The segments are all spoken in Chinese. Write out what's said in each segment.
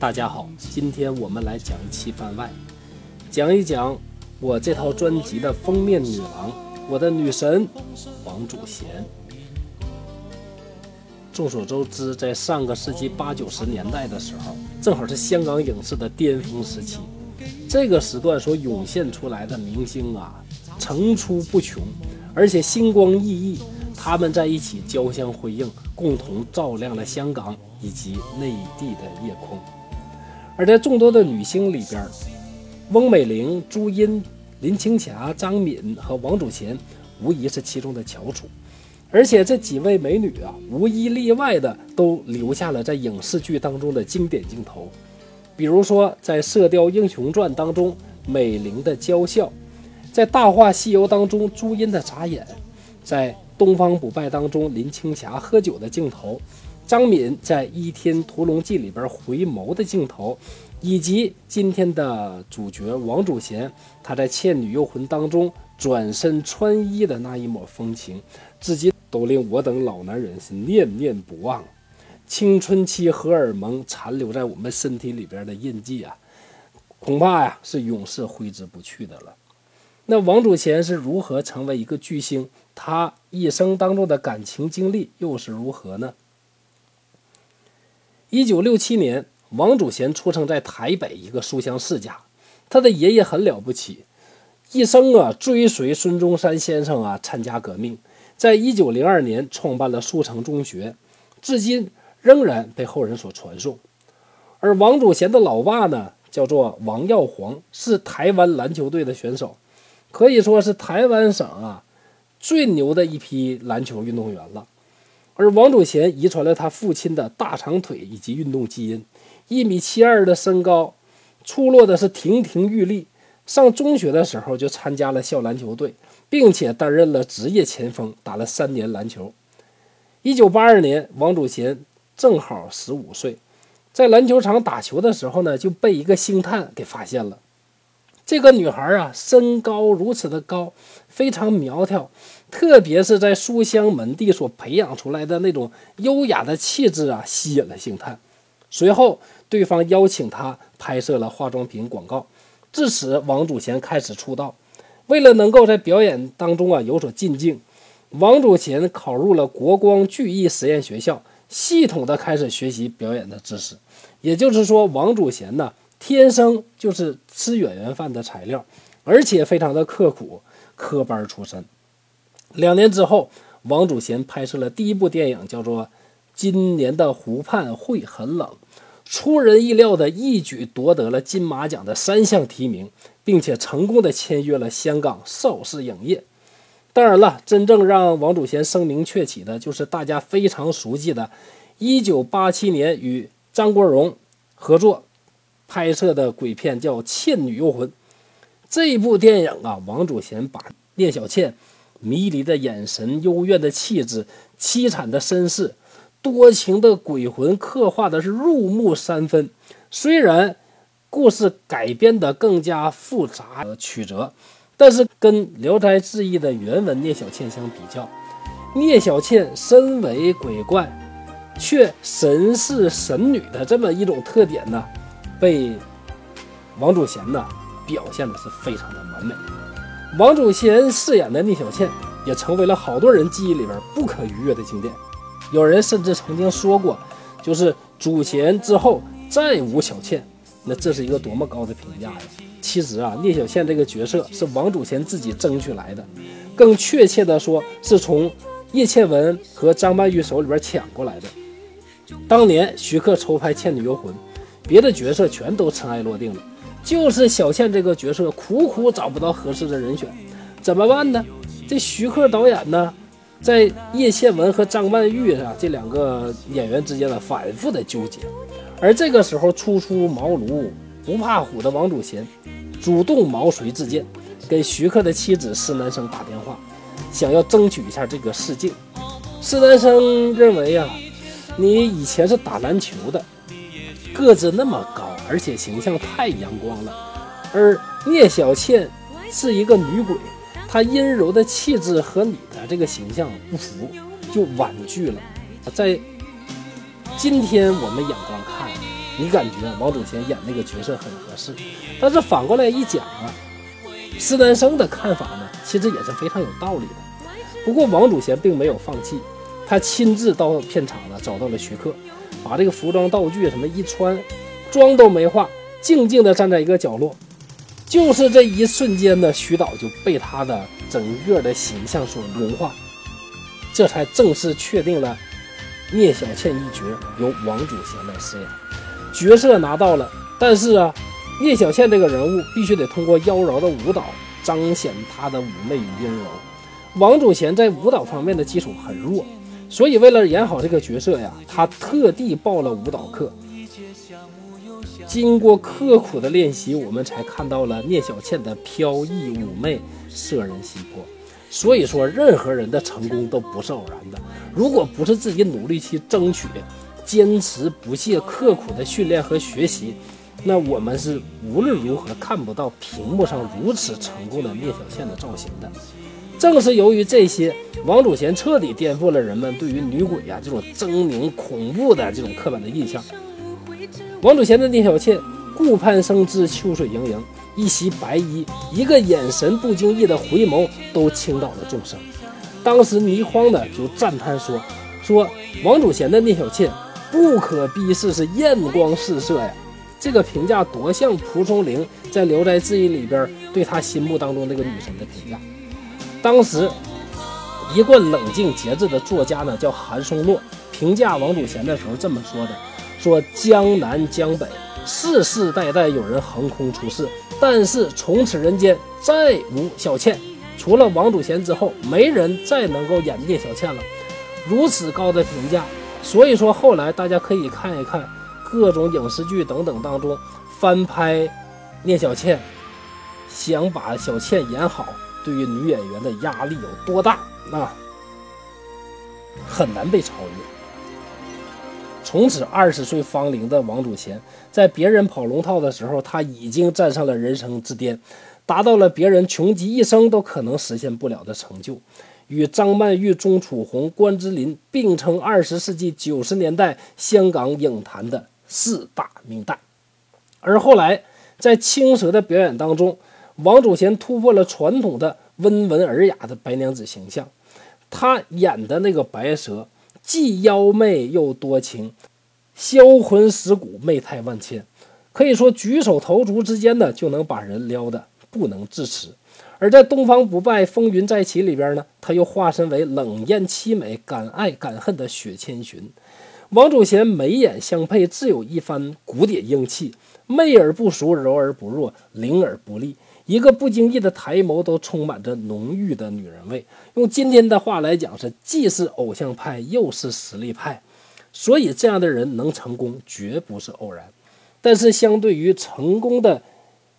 大家好，今天我们来讲一期番外，讲一讲我这套专辑的封面女郎，我的女神王祖贤。众所周知，在上个世纪八九十年代的时候，正好是香港影视的巅峰时期。这个时段所涌现出来的明星啊，层出不穷，而且星光熠熠。他们在一起交相辉映，共同照亮了香港以及内地的夜空。而在众多的女星里边，翁美玲、朱茵、林青霞、张敏和王祖贤无疑是其中的翘楚。而且这几位美女啊，无一例外的都留下了在影视剧当中的经典镜头，比如说在《射雕英雄传》当中美玲的娇笑，在《大话西游》当中朱茵的眨眼，在《东方不败》当中林青霞喝酒的镜头，张敏在《倚天屠龙记》里边回眸的镜头，以及今天的主角王祖贤，她在《倩女幽魂》当中转身穿衣的那一抹风情，至今。都令我等老男人是念念不忘，青春期荷尔蒙残留在我们身体里边的印记啊，恐怕呀是永世挥之不去的了。那王祖贤是如何成为一个巨星？他一生当中的感情经历又是如何呢？一九六七年，王祖贤出生在台北一个书香世家，他的爷爷很了不起，一生啊追随孙中山先生啊参加革命。在一九零二年创办了树城中学，至今仍然被后人所传颂。而王祖贤的老爸呢，叫做王耀煌，是台湾篮球队的选手，可以说是台湾省啊最牛的一批篮球运动员了。而王祖贤遗传了他父亲的大长腿以及运动基因，一米七二的身高，出落的是亭亭玉立。上中学的时候就参加了校篮球队。并且担任了职业前锋，打了三年篮球。一九八二年，王祖贤正好十五岁，在篮球场打球的时候呢，就被一个星探给发现了。这个女孩啊，身高如此的高，非常苗条，特别是在书香门第所培养出来的那种优雅的气质啊，吸引了星探。随后，对方邀请他拍摄了化妆品广告，至此，王祖贤开始出道。为了能够在表演当中啊有所进境，王祖贤考入了国光剧艺实验学校，系统的开始学习表演的知识。也就是说，王祖贤呢天生就是吃演员饭的材料，而且非常的刻苦，科班出身。两年之后，王祖贤拍摄了第一部电影，叫做《今年的湖畔会很冷》。出人意料的一举夺得了金马奖的三项提名，并且成功的签约了香港邵氏影业。当然了，真正让王祖贤声名鹊起的，就是大家非常熟悉的1987年与张国荣合作拍摄的鬼片，叫《倩女幽魂》。这部电影啊，王祖贤把聂小倩迷离的眼神、幽怨的气质、凄惨的身世。多情的鬼魂刻画的是入木三分，虽然故事改编的更加复杂曲折，但是跟《聊斋志异》的原文聂小倩相比较，聂小倩身为鬼怪，却神似神女的这么一种特点呢，被王祖贤呢表现的是非常的完美。王祖贤饰演的聂小倩也成为了好多人记忆里边不可逾越的经典。有人甚至曾经说过，就是祖贤之后再无小倩，那这是一个多么高的评价呀！其实啊，聂小倩这个角色是王祖贤自己争取来的，更确切的说，是从叶倩文和张曼玉手里边抢过来的。当年徐克筹拍《倩女幽魂》，别的角色全都尘埃落定了，就是小倩这个角色苦苦找不到合适的人选，怎么办呢？这徐克导演呢？在叶倩文和张曼玉啊这两个演员之间呢，反复的纠结，而这个时候初出茅庐不怕虎的王祖贤，主动毛遂自荐，给徐克的妻子施南生打电话，想要争取一下这个试镜。施南生认为啊，你以前是打篮球的，个子那么高，而且形象太阳光了，而聂小倩是一个女鬼。她阴柔的气质和你的这个形象不符，就婉拒了。在今天我们眼光看，你感觉王祖贤演那个角色很合适。但是反过来一讲啊，施南生的看法呢，其实也是非常有道理的。不过王祖贤并没有放弃，他亲自到片场呢找到了徐克，把这个服装道具什么一穿，妆都没化，静静地站在一个角落。就是这一瞬间呢，徐导就被他的整个的形象所融化，这才正式确定了聂小倩一角由王祖贤来饰演。角色拿到了，但是啊，聂小倩这个人物必须得通过妖娆的舞蹈彰显她的妩媚与阴柔。王祖贤在舞蹈方面的基础很弱，所以为了演好这个角色呀，他特地报了舞蹈课。经过刻苦的练习，我们才看到了聂小倩的飘逸妩媚、摄人心魄。所以说，任何人的成功都不是偶然的。如果不是自己努力去争取、坚持不懈、刻苦的训练和学习，那我们是无论如何看不到屏幕上如此成功的聂小倩的造型的。正是由于这些，王祖贤彻底颠覆了人们对于女鬼呀这种狰狞恐怖的这种刻板的印象。王祖贤的聂小倩，顾盼生姿，秋水盈盈，一袭白衣，一个眼神不经意的回眸，都倾倒了众生。当时倪匡呢就赞叹说：“说王祖贤的聂小倩不可逼视，是艳光四射呀。”这个评价多像蒲松龄在《聊斋志异》里边对他心目当中那个女神的评价。当时一贯冷静节制的作家呢叫韩松洛，评价王祖贤的时候这么说的。说江南江北世世代代有人横空出世，但是从此人间再无小倩，除了王祖贤之后，没人再能够演聂小倩了。如此高的评价，所以说后来大家可以看一看各种影视剧等等当中翻拍聂小倩，想把小倩演好，对于女演员的压力有多大？那很难被超越。从此，二十岁芳龄的王祖贤，在别人跑龙套的时候，他已经站上了人生之巅，达到了别人穷极一生都可能实现不了的成就，与张曼玉、钟楚红、关之琳并称二十世纪九十年代香港影坛的四大名旦。而后来，在青蛇的表演当中，王祖贤突破了传统的温文尔雅的白娘子形象，他演的那个白蛇。既妖媚又多情，销魂蚀骨，媚态万千，可以说举手投足之间呢，就能把人撩得不能自持。而在《东方不败风云再起》里边呢，他又化身为冷艳凄美、敢爱敢恨的雪千寻。王祖贤眉眼相配，自有一番古典英气，媚而不俗，柔而不弱，灵而不厉。一个不经意的抬眸，都充满着浓郁的女人味。用今天的话来讲，是既是偶像派，又是实力派。所以这样的人能成功，绝不是偶然。但是相对于成功的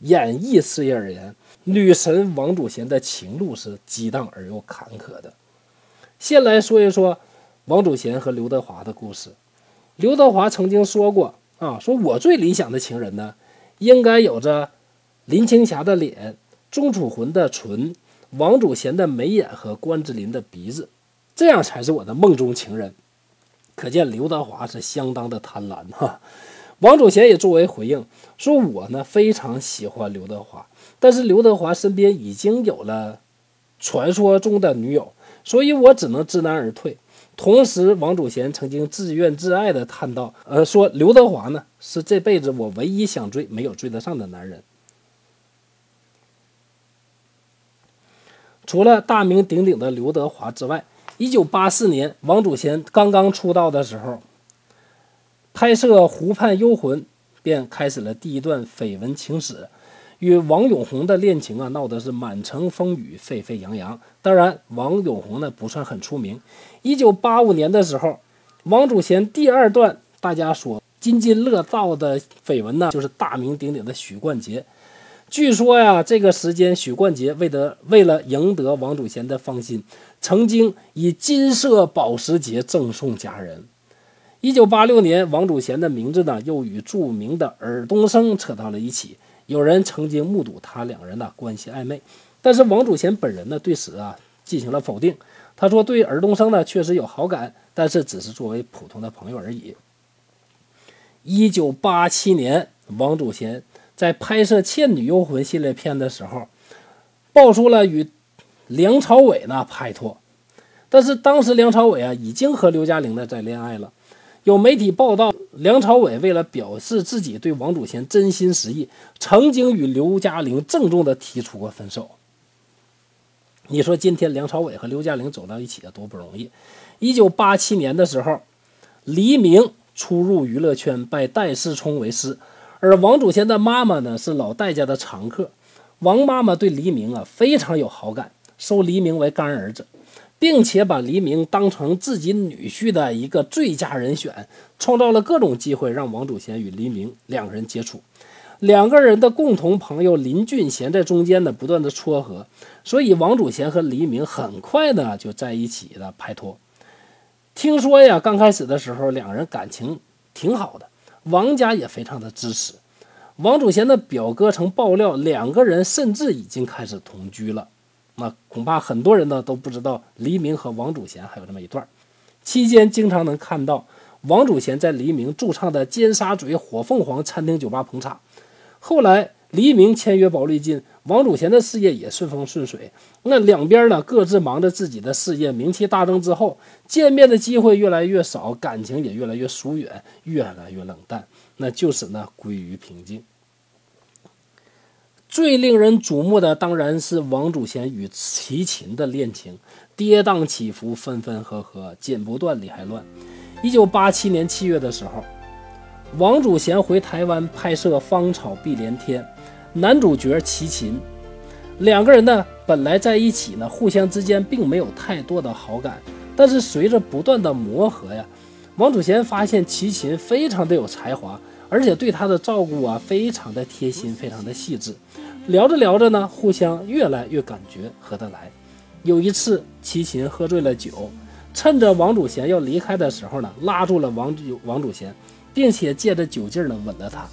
演艺事业而言，女神王祖贤的情路是激荡而又坎坷的。先来说一说王祖贤和刘德华的故事。刘德华曾经说过啊，说我最理想的情人呢，应该有着。林青霞的脸，钟楚红的唇，王祖贤的眉眼和关之琳的鼻子，这样才是我的梦中情人。可见刘德华是相当的贪婪哈。王祖贤也作为回应说：“我呢非常喜欢刘德华，但是刘德华身边已经有了传说中的女友，所以我只能知难而退。”同时，王祖贤曾经自怨自艾地叹道：“呃，说刘德华呢是这辈子我唯一想追没有追得上的男人。”除了大名鼎鼎的刘德华之外，一九八四年，王祖贤刚刚出道的时候，拍摄《湖畔幽魂》便开始了第一段绯闻情史，与王永红的恋情啊闹得是满城风雨，沸沸扬扬。当然，王永红呢不算很出名。一九八五年的时候，王祖贤第二段大家所津津乐道的绯闻呢，就是大名鼎鼎的许冠杰。据说呀，这个时间许冠杰为得为了赢得王祖贤的芳心，曾经以金色保时捷赠送佳人。一九八六年，王祖贤的名字呢又与著名的尔冬升扯到了一起。有人曾经目睹他两人的关系暧昧，但是王祖贤本人呢对此啊进行了否定。他说对尔冬升呢确实有好感，但是只是作为普通的朋友而已。一九八七年，王祖贤在拍摄《倩女幽魂》系列片的时候，爆出了与梁朝伟呢拍拖。但是当时梁朝伟啊已经和刘嘉玲呢在恋爱了。有媒体报道，梁朝伟为了表示自己对王祖贤真心实意，曾经与刘嘉玲郑重地提出过分手。你说今天梁朝伟和刘嘉玲走到一起啊，多不容易！一九八七年的时候，黎明初入娱乐圈，拜戴世聪为师，而王祖贤的妈妈呢是老戴家的常客。王妈妈对黎明啊非常有好感，收黎明为干儿子，并且把黎明当成自己女婿的一个最佳人选，创造了各种机会让王祖贤与黎明两个人接触。两个人的共同朋友林俊贤在中间呢不断的撮合，所以王祖贤和黎明很快呢就在一起了拍拖。听说呀，刚开始的时候两人感情挺好的，王家也非常的支持。王祖贤的表哥曾爆料，两个人甚至已经开始同居了。那恐怕很多人呢都不知道黎明和王祖贤还有这么一段。期间经常能看到王祖贤在黎明驻唱的尖沙咀火凤凰餐厅酒吧捧场。后来，黎明签约宝丽金，王祖贤的事业也顺风顺水。那两边呢，各自忙着自己的事业，名气大增之后，见面的机会越来越少，感情也越来越疏远，越来越冷淡，那就此呢归于平静。最令人瞩目的当然是王祖贤与齐秦的恋情，跌宕起伏，分分合合，剪不断，理还乱。一九八七年七月的时候。王祖贤回台湾拍摄《芳草碧连天》，男主角齐秦，两个人呢本来在一起呢，互相之间并没有太多的好感。但是随着不断的磨合呀，王祖贤发现齐秦非常的有才华，而且对他的照顾啊非常的贴心，非常的细致。聊着聊着呢，互相越来越感觉合得来。有一次，齐秦喝醉了酒，趁着王祖贤要离开的时候呢，拉住了王祖王祖贤。并且借着酒劲儿呢吻了她。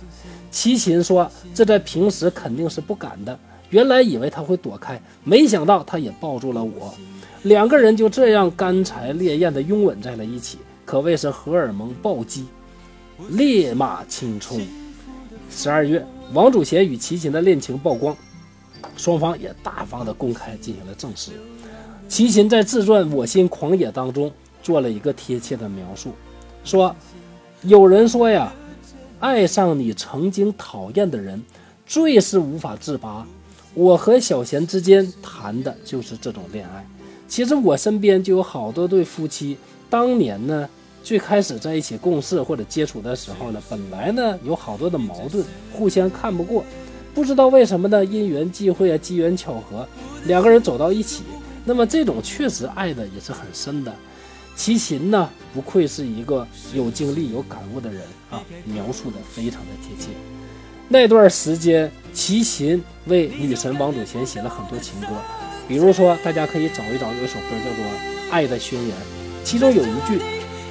齐秦说：“这在平时肯定是不敢的。原来以为他会躲开，没想到他也抱住了我。两个人就这样干柴烈焰的拥吻在了一起，可谓是荷尔蒙暴击，烈马青冲。”十二月，王祖贤与齐秦的恋情曝光，双方也大方的公开进行了证实。齐秦在自传《我心狂野》当中做了一个贴切的描述，说。有人说呀，爱上你曾经讨厌的人，最是无法自拔。我和小贤之间谈的就是这种恋爱。其实我身边就有好多对夫妻，当年呢，最开始在一起共事或者接触的时候呢，本来呢有好多的矛盾，互相看不过，不知道为什么呢，因缘际会啊，机缘巧合，两个人走到一起。那么这种确实爱的也是很深的。齐秦呢，不愧是一个有经历、有感悟的人啊，描述的非常的贴切。那段时间，齐秦为女神王祖贤写了很多情歌，比如说，大家可以找一找，有一首歌叫做《爱的宣言》，其中有一句：“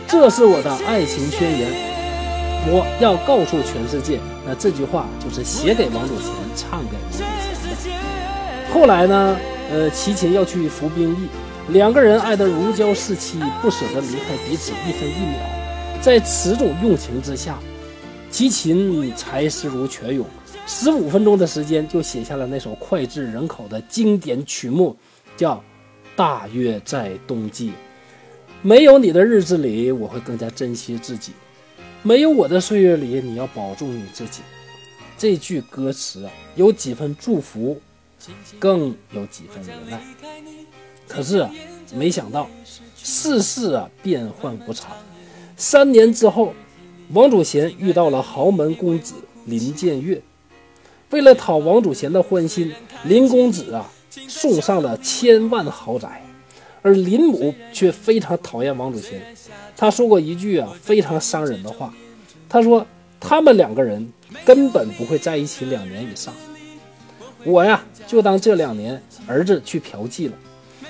这是我的爱情宣言，我要告诉全世界。”那这句话就是写给王祖贤，唱给王祖贤的。后来呢，呃，齐秦要去服兵役。两个人爱得如胶似漆，不舍得离开彼此一分一秒。在此种用情之下，齐秦才思如泉涌，十五分钟的时间就写下了那首脍炙人口的经典曲目，叫《大约在冬季》。没有你的日子里，我会更加珍惜自己；没有我的岁月里，你要保重你自己。这句歌词啊，有几分祝福，更有几分无奈。可是啊，没想到世事啊变幻无常。三年之后，王祖贤遇到了豪门公子林建岳。为了讨王祖贤的欢心，林公子啊送上了千万豪宅，而林母却非常讨厌王祖贤。他说过一句啊非常伤人的话，他说他们两个人根本不会在一起两年以上。我呀就当这两年儿子去嫖妓了。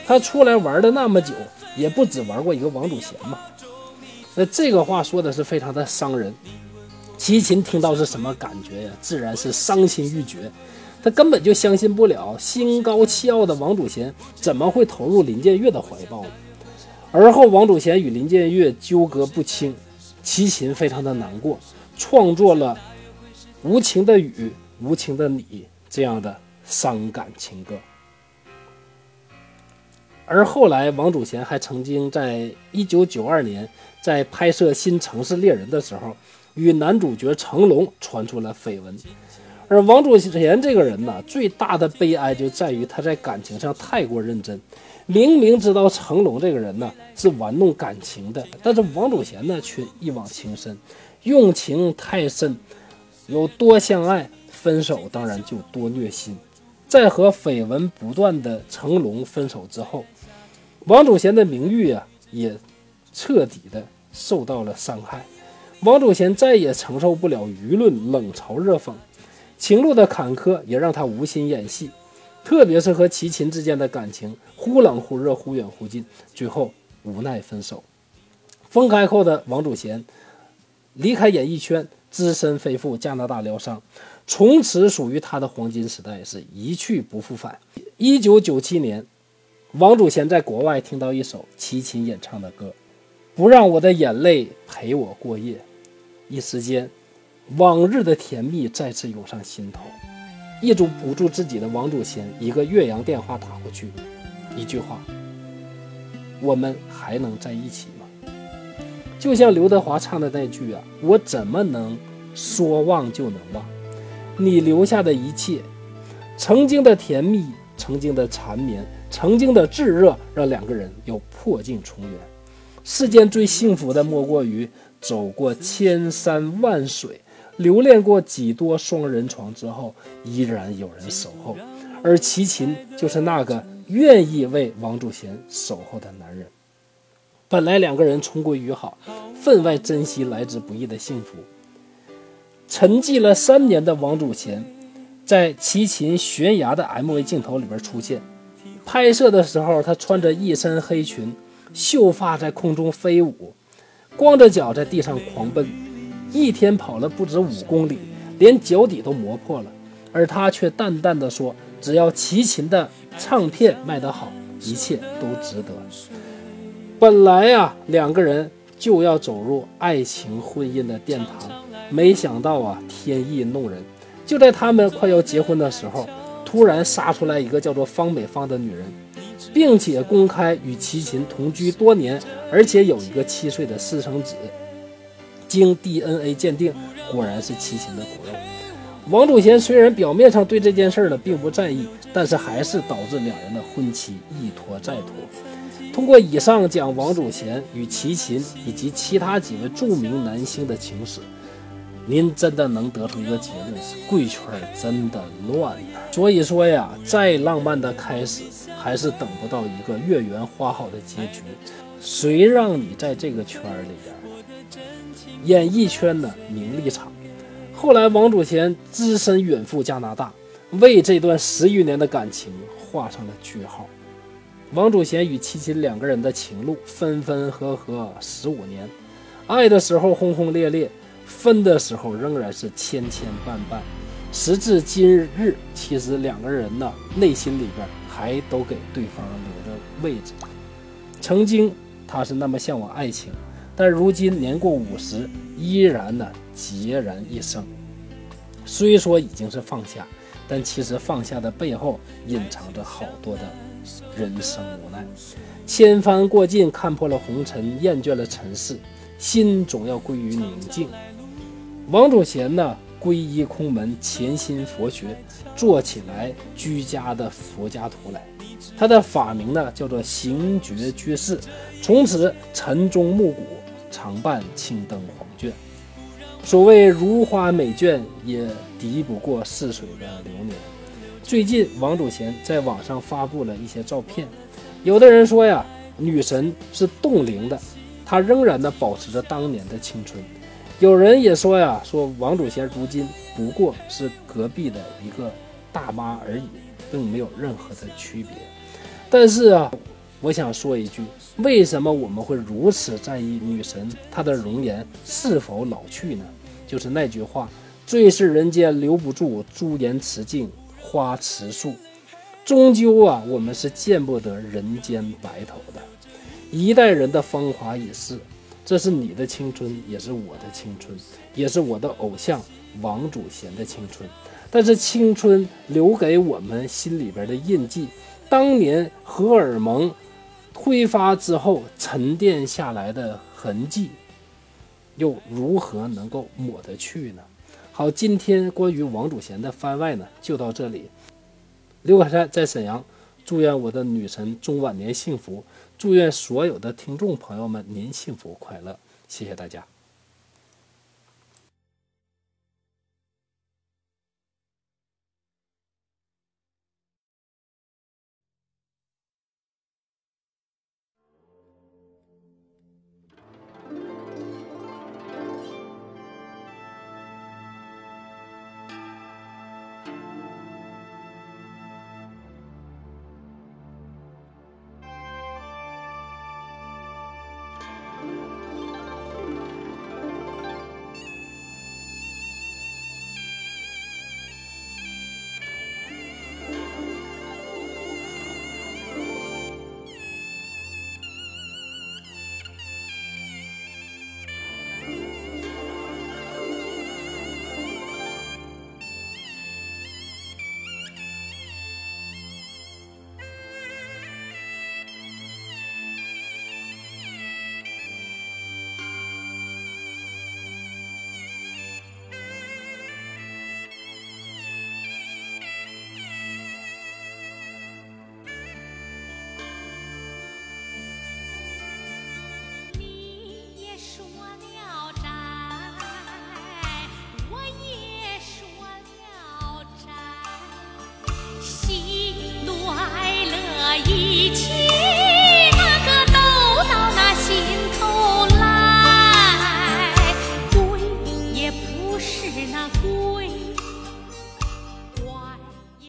他出来玩的那么久，也不止玩过一个王祖贤嘛。那这个话说的是非常的伤人。齐秦听到是什么感觉呀？自然是伤心欲绝。他根本就相信不了，心高气傲的王祖贤怎么会投入林建岳的怀抱？而后，王祖贤与林建岳纠葛不清，齐秦非常的难过，创作了《无情的雨》《无情的你》这样的伤感情歌。而后来，王祖贤还曾经在1992年在拍摄《新城市猎人》的时候，与男主角成龙传出了绯闻。而王祖贤这个人呢，最大的悲哀就在于他在感情上太过认真。明明知道成龙这个人呢是玩弄感情的，但是王祖贤呢却一往情深，用情太深，有多相爱，分手当然就多虐心。在和绯闻不断的成龙分手之后。王祖贤的名誉啊，也彻底的受到了伤害。王祖贤再也承受不了舆论冷嘲热讽，情路的坎坷也让他无心演戏，特别是和齐秦之间的感情忽冷忽热、忽远忽近，最后无奈分手。分开后的王祖贤离开演艺圈，只身飞赴加拿大疗伤，从此属于他的黄金时代是一去不复返。一九九七年。王祖贤在国外听到一首齐秦演唱的歌，《不让我的眼泪陪我过夜》，一时间，往日的甜蜜再次涌上心头。一直不住自己的王祖贤，一个岳阳电话打过去，一句话：“我们还能在一起吗？”就像刘德华唱的那句啊：“我怎么能说忘就能忘？你留下的一切，曾经的甜蜜，曾经的缠绵。”曾经的炙热让两个人又破镜重圆。世间最幸福的莫过于走过千山万水，留恋过几多双人床之后，依然有人守候。而齐秦就是那个愿意为王祖贤守候的男人。本来两个人重归于好，分外珍惜来之不易的幸福。沉寂了三年的王祖贤，在齐秦悬崖的 MV 镜头里边出现。拍摄的时候，他穿着一身黑裙，秀发在空中飞舞，光着脚在地上狂奔，一天跑了不止五公里，连脚底都磨破了。而他却淡淡的说：“只要齐秦的唱片卖得好，一切都值得。”本来呀，两个人就要走入爱情婚姻的殿堂，没想到啊，天意弄人，就在他们快要结婚的时候。突然杀出来一个叫做方美芳的女人，并且公开与齐秦同居多年，而且有一个七岁的私生子。经 DNA 鉴定，果然是齐秦的骨肉。王祖贤虽然表面上对这件事呢并不在意，但是还是导致两人的婚期一拖再拖。通过以上讲王祖贤与齐秦以及其他几位著名男星的情史。您真的能得出一个结论是贵圈真的乱呐所以说呀，再浪漫的开始，还是等不到一个月圆花好的结局。谁让你在这个圈里边？演艺圈的名利场。后来王祖贤只身远赴加拿大，为这段十余年的感情画上了句号。王祖贤与齐秦两个人的情路分分合合十五年，爱的时候轰轰烈烈。分的时候仍然是千千绊绊，时至今日，其实两个人呢内心里边还都给对方留着位置。曾经他是那么向往爱情，但如今年过五十，依然呢孑然一生。虽说已经是放下，但其实放下的背后隐藏着好多的人生无奈。千帆过尽，看破了红尘，厌倦了尘世，心总要归于宁静。王祖贤呢，皈依空门，潜心佛学，做起来居家的佛家徒来。他的法名呢，叫做行觉居士。从此晨钟暮鼓，常伴青灯黄卷。所谓如花美眷，也敌不过似水的流年。最近，王祖贤在网上发布了一些照片。有的人说呀，女神是冻龄的，她仍然呢保持着当年的青春。有人也说呀，说王祖贤如今不过是隔壁的一个大妈而已，并没有任何的区别。但是啊，我想说一句，为什么我们会如此在意女神她的容颜是否老去呢？就是那句话：“最是人间留不住，朱颜辞镜花辞树。”终究啊，我们是见不得人间白头的。一代人的芳华已逝。这是你的青春，也是我的青春，也是我的偶像王祖贤的青春。但是青春留给我们心里边的印记，当年荷尔蒙挥发之后沉淀下来的痕迹，又如何能够抹得去呢？好，今天关于王祖贤的番外呢，就到这里。刘凯山在沈阳，祝愿我的女神中晚年幸福，祝愿所有的听众朋友们您幸福快乐，谢谢大家。